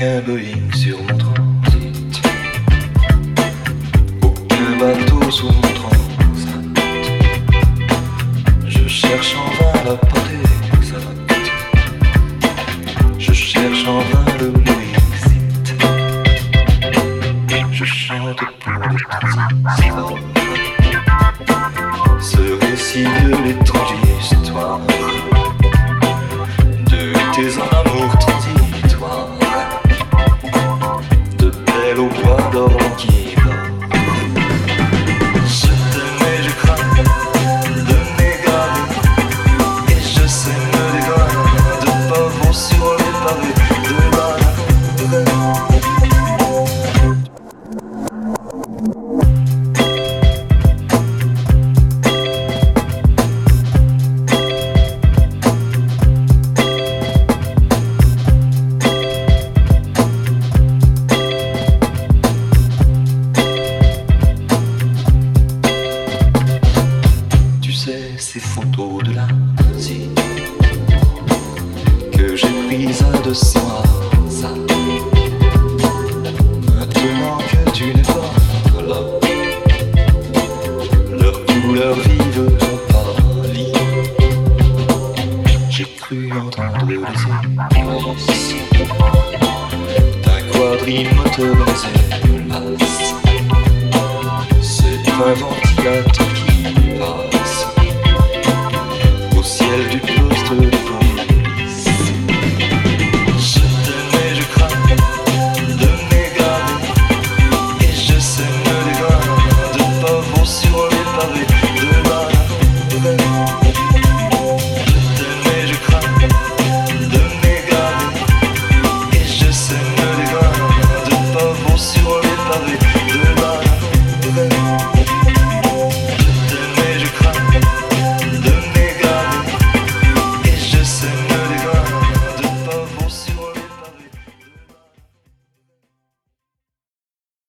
Aucun Boeing sur mon transit. Aucun bateau sur mon transit. Je cherche en vain la portée. Je cherche en vain le Boeing. Je chante pour le transit. Ce récit de l'étranger. Photos de l'Asie que j'ai prises à deux soirs, ça. Maintenant que tu n'es pas là, leurs couleurs vives ont pâli. J'ai cru entendre les hélices d'un quadrimoteur hélas. C'est